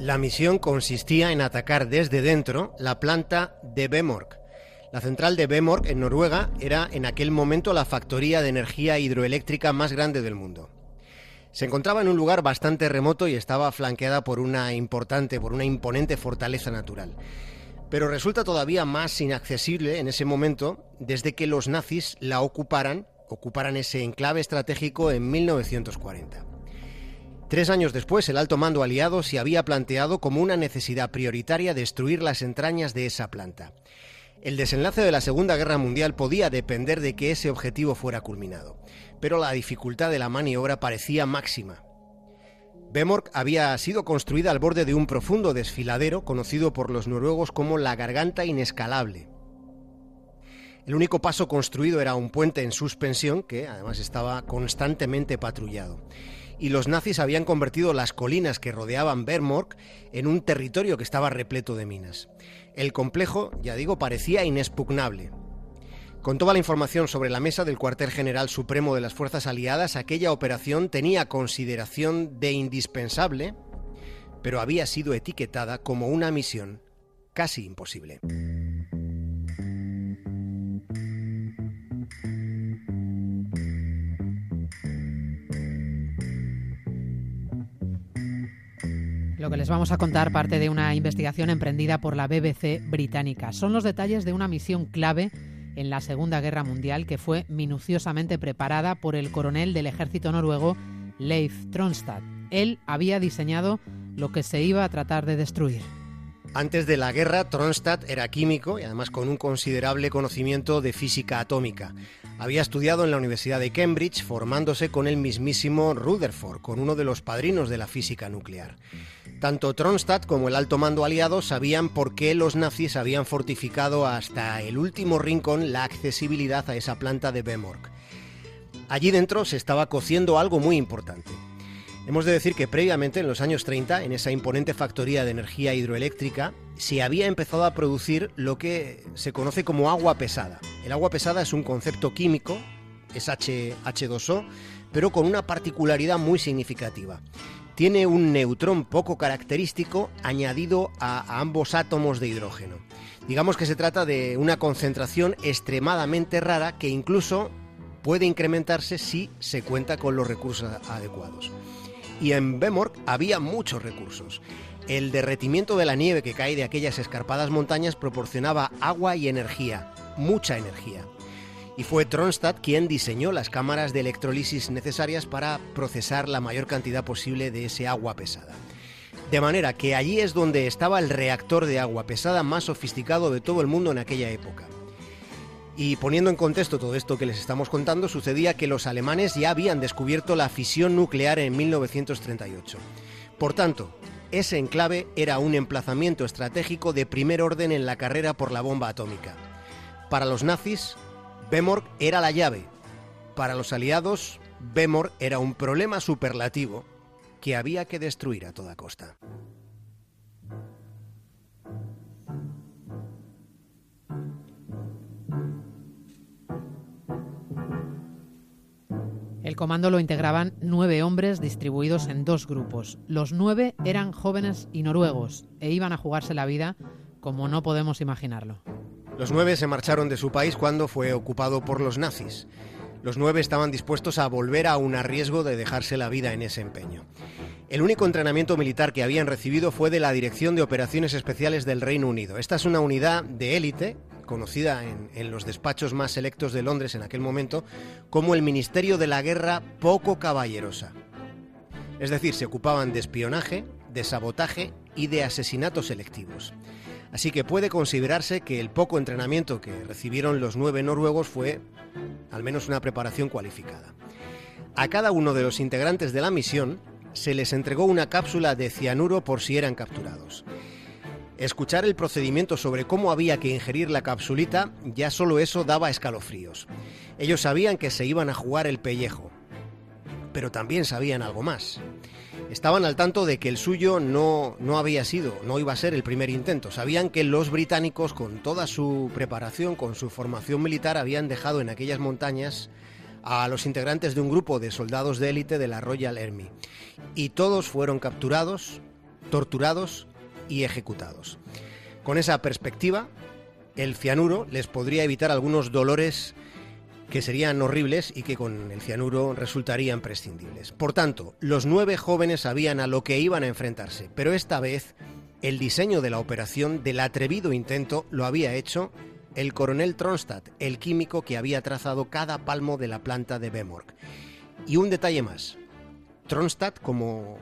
La misión consistía en atacar desde dentro la planta de Bemork. La central de Bemork en Noruega era en aquel momento la factoría de energía hidroeléctrica más grande del mundo. Se encontraba en un lugar bastante remoto y estaba flanqueada por una importante, por una imponente fortaleza natural. Pero resulta todavía más inaccesible en ese momento desde que los nazis la ocuparan, ocuparan ese enclave estratégico en 1940. Tres años después, el alto mando aliado se había planteado como una necesidad prioritaria destruir las entrañas de esa planta. El desenlace de la Segunda Guerra Mundial podía depender de que ese objetivo fuera culminado, pero la dificultad de la maniobra parecía máxima. Bemork había sido construida al borde de un profundo desfiladero conocido por los noruegos como la Garganta Inescalable. El único paso construido era un puente en suspensión que además estaba constantemente patrullado y los nazis habían convertido las colinas que rodeaban Bermork en un territorio que estaba repleto de minas. El complejo, ya digo, parecía inexpugnable. Con toda la información sobre la mesa del cuartel general supremo de las Fuerzas Aliadas, aquella operación tenía consideración de indispensable, pero había sido etiquetada como una misión casi imposible. Lo que les vamos a contar parte de una investigación emprendida por la BBC británica. Son los detalles de una misión clave en la Segunda Guerra Mundial que fue minuciosamente preparada por el coronel del ejército noruego Leif Tronstad. Él había diseñado lo que se iba a tratar de destruir. Antes de la guerra, Tronstad era químico y además con un considerable conocimiento de física atómica. Había estudiado en la Universidad de Cambridge, formándose con el mismísimo Rutherford, con uno de los padrinos de la física nuclear. Tanto Tronstad como el alto mando aliado sabían por qué los nazis habían fortificado hasta el último rincón la accesibilidad a esa planta de Bemork. Allí dentro se estaba cociendo algo muy importante. Hemos de decir que previamente, en los años 30, en esa imponente factoría de energía hidroeléctrica, se había empezado a producir lo que se conoce como agua pesada. El agua pesada es un concepto químico, es H, H2O, pero con una particularidad muy significativa tiene un neutrón poco característico añadido a, ambos átomos de hidrógeno. Digamos que se trata de una concentración extremadamente rara que incluso puede incrementarse si se cuenta con los recursos adecuados. Y en Bemork había muchos recursos. El derretimiento de la nieve que cae de aquellas escarpadas montañas proporcionaba agua y energía, mucha energía y fue Tronstad quien diseñó las cámaras de electrolisis necesarias para procesar la mayor cantidad posible de ese agua pesada. De manera que allí es donde estaba el reactor de agua pesada más sofisticado de todo el mundo en aquella época. Y poniendo en contexto todo esto que les estamos contando, sucedía que los alemanes ya habían descubierto la fisión nuclear en 1938. Por tanto, ese enclave era un emplazamiento estratégico de primer orden en la carrera por la bomba atómica. Para los nazis, Bemork era la llave. Para los aliados, Bemork era un problema superlativo que había que destruir a toda costa. Comando lo integraban nueve hombres distribuidos en dos grupos. Los nueve eran jóvenes y noruegos e iban a jugarse la vida como no podemos imaginarlo. Los nueve se marcharon de su país cuando fue ocupado por los nazis. Los nueve estaban dispuestos a volver a un riesgo de dejarse la vida en ese empeño. El único entrenamiento militar que habían recibido fue de la Dirección de Operaciones Especiales del Reino Unido. Esta es una unidad de élite, conocida en, los despachos más selectos de Londres en aquel momento, como el Ministerio de la Guerra Poco Caballerosa. Es decir, se ocupaban de espionaje, de sabotaje y de asesinatos selectivos. Así que puede considerarse que el poco entrenamiento que recibieron los nueve noruegos fue al menos una preparación cualificada. A cada uno de los integrantes de la misión se les entregó una cápsula de cianuro por si eran capturados. Escuchar el procedimiento sobre cómo había que ingerir la capsulita, ya solo eso daba escalofríos. Ellos sabían que se iban a jugar el pellejo, pero también sabían algo más. Estaban al tanto de que el suyo no, no había sido, no iba a ser el primer intento. Sabían que los británicos, con toda su preparación, con su formación militar, habían dejado en aquellas montañas a los integrantes de un grupo de soldados de élite de la Royal Army. Y todos fueron capturados, torturados y ejecutados. Con esa perspectiva, el cianuro les podría evitar algunos dolores que serían horribles y que con el cianuro resultarían prescindibles. Por tanto, los nueve jóvenes sabían a lo que iban a enfrentarse, pero esta vez el diseño de la operación del atrevido intento lo había hecho el coronel Tronstadt, el químico que había trazado cada palmo de la planta de Bemork. Y un detalle más, Tronstadt como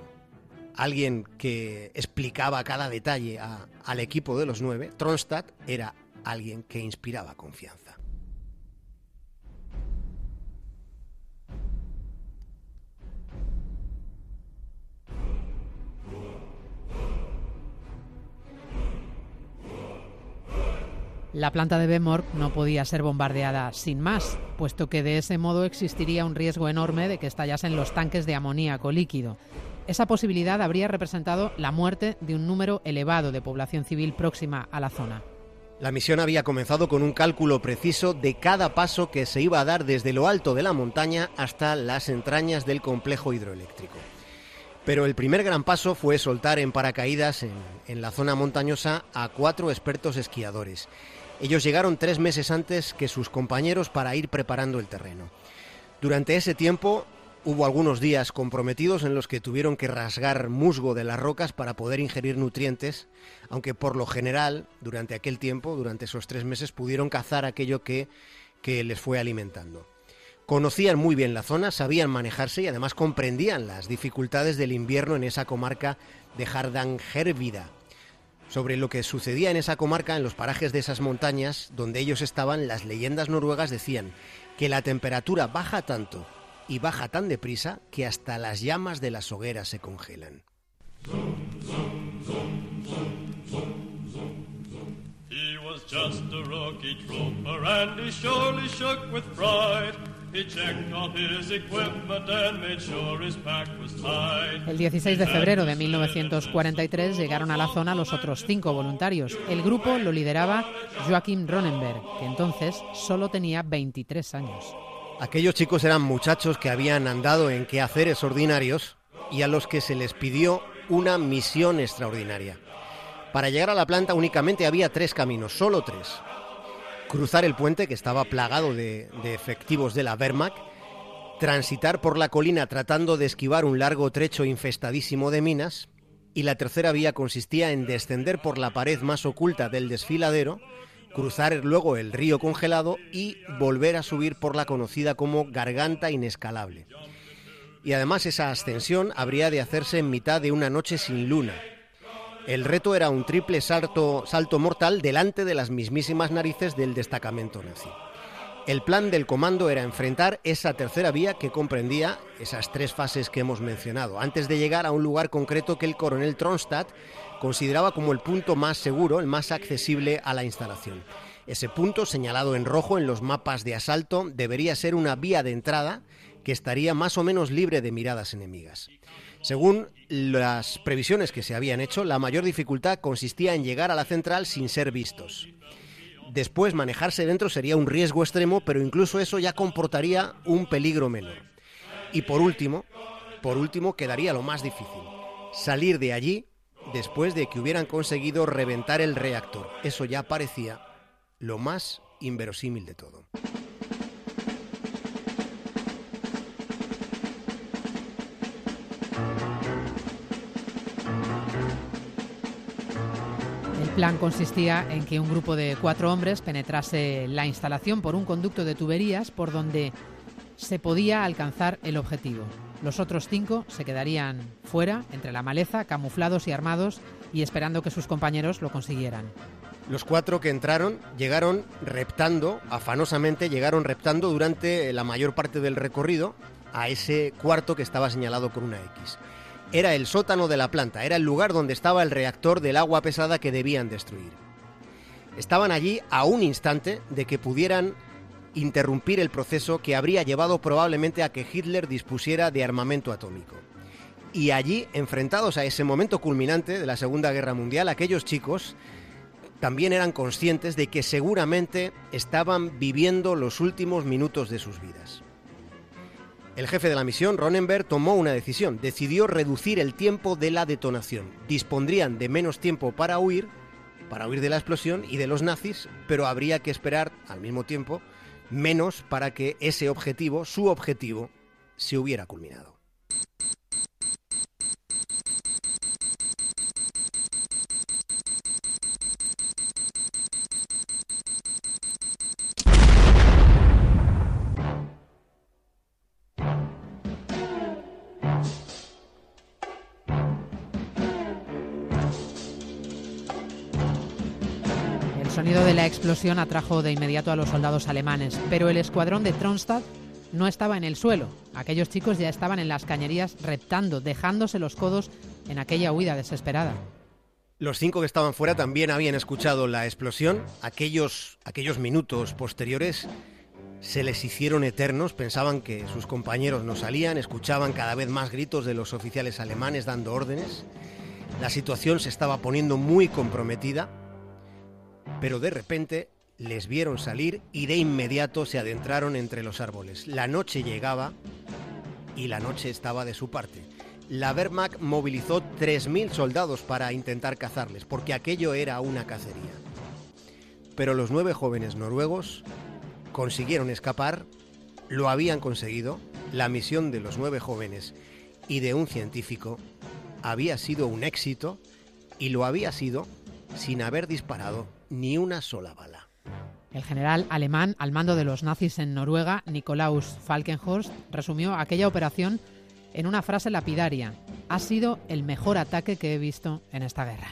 alguien que explicaba cada detalle al equipo de los nueve, Tronstadt era alguien que inspiraba confianza. La planta de Bemork no podía ser bombardeada sin más, puesto que de ese modo existiría un riesgo enorme de que estallasen los tanques de amoníaco líquido. Esa posibilidad habría representado la muerte de un número elevado de población civil próxima a la zona. La misión había comenzado con un cálculo preciso de cada paso que se iba a dar desde lo alto de la montaña hasta las entrañas del complejo hidroeléctrico. Pero el primer gran paso fue soltar en paracaídas en, la zona montañosa a cuatro expertos esquiadores ellos llegaron tres meses antes que sus compañeros para ir preparando el terreno. Durante ese tiempo hubo algunos días comprometidos en los que tuvieron que rasgar musgo de las rocas para poder ingerir nutrientes, aunque por lo general, durante aquel tiempo, durante esos tres meses, pudieron cazar aquello que, les fue alimentando. Conocían muy bien la zona, sabían manejarse y además comprendían las dificultades del invierno en esa comarca de Hardangervida, sobre lo que sucedía en esa comarca, en los parajes de esas montañas donde ellos estaban, las leyendas noruegas decían que la temperatura baja tanto y baja tan deprisa que hasta las llamas de las hogueras se congelan. El 16 de febrero de 1943 llegaron a la zona los otros cinco voluntarios. El grupo lo lideraba Joachim Ronenberg, que entonces solo tenía 23 años. Aquellos chicos eran muchachos que habían andado en quehaceres ordinarios y a los que se les pidió una misión extraordinaria. Para llegar a la planta únicamente había tres caminos, solo tres. Cruzar el puente, que estaba plagado de, de efectivos de la Wehrmacht, transitar por la colina tratando de esquivar un largo trecho infestadísimo de minas, y la tercera vía consistía en descender por la pared más oculta del desfiladero, cruzar luego el río congelado y volver a subir por la conocida como garganta inescalable. Y además esa ascensión habría de hacerse en mitad de una noche sin luna. El reto era un triple salto, salto mortal delante de las mismísimas narices del destacamento nazi. El plan del comando era enfrentar esa tercera vía que comprendía esas tres fases que hemos mencionado, antes de llegar a un lugar concreto que el coronel Tronstadt consideraba como el punto más seguro, el más accesible a la instalación. Ese punto, señalado en rojo en los mapas de asalto, debería ser una vía de entrada que estaría más o menos libre de miradas enemigas. Según las previsiones que se habían hecho, la mayor dificultad consistía en llegar a la central sin ser vistos. Después manejarse dentro sería un riesgo extremo, pero incluso eso ya comportaría un peligro menor. Y por último, por último quedaría lo más difícil, salir de allí después de que hubieran conseguido reventar el reactor. Eso ya parecía lo más inverosímil de todo. Plan consistía en que un grupo de cuatro hombres penetrase la instalación por un conducto de tuberías por donde se podía alcanzar el objetivo. Los otros cinco se quedarían fuera, entre la maleza, camuflados y armados, y esperando que sus compañeros lo consiguieran. Los cuatro que entraron llegaron reptando, afanosamente llegaron reptando durante la mayor parte del recorrido a ese cuarto que estaba señalado con una X. Era el sótano de la planta, era el lugar donde estaba el reactor del agua pesada que debían destruir. Estaban allí a un instante de que pudieran interrumpir el proceso que habría llevado probablemente a que Hitler dispusiera de armamento atómico. Y allí, enfrentados a ese momento culminante de la Segunda Guerra Mundial, aquellos chicos también eran conscientes de que seguramente estaban viviendo los últimos minutos de sus vidas. El jefe de la misión, Ronenberg, tomó una decisión. Decidió reducir el tiempo de la detonación. Dispondrían de menos tiempo para huir, para huir de la explosión y de los nazis, pero habría que esperar al mismo tiempo menos para que ese objetivo, su objetivo, se hubiera culminado. Sonido de la explosión atrajo de inmediato a los soldados alemanes, pero el escuadrón de Tronstadt no estaba en el suelo. Aquellos chicos ya estaban en las cañerías reptando, dejándose los codos en aquella huida desesperada. Los cinco que estaban fuera también habían escuchado la explosión. Aquellos, aquellos minutos posteriores se les hicieron eternos. Pensaban que sus compañeros no salían, escuchaban cada vez más gritos de los oficiales alemanes dando órdenes. La situación se estaba poniendo muy comprometida pero de repente les vieron salir y de inmediato se adentraron entre los árboles. La noche llegaba y la noche estaba de su parte. La Wehrmacht movilizó 3.000 soldados para intentar cazarles, porque aquello era una cacería. Pero los nueve jóvenes noruegos consiguieron escapar, lo habían conseguido, la misión de los nueve jóvenes y de un científico había sido un éxito y lo había sido sin haber disparado ni una sola bala. El general alemán al mando de los nazis en Noruega, Nikolaus Falkenhorst, resumió aquella operación en una frase lapidaria. Ha sido el mejor ataque que he visto en esta guerra.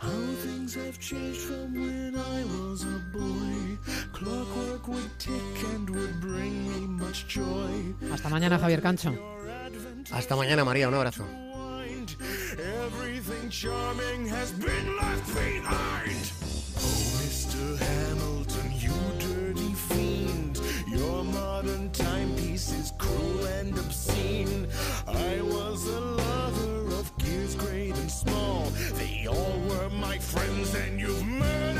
How things have changed from when I was a boy. Clockwork would tick and would bring me much joy. Hasta mañana, Javier Cancho. Hasta mañana, María. Un abrazo. Everything charming has been left behind. Oh, Mr. Hamilton, you dirty fiend. Your modern timepiece is cruel and obscene. I was a small. They all were my friends, and you've murdered.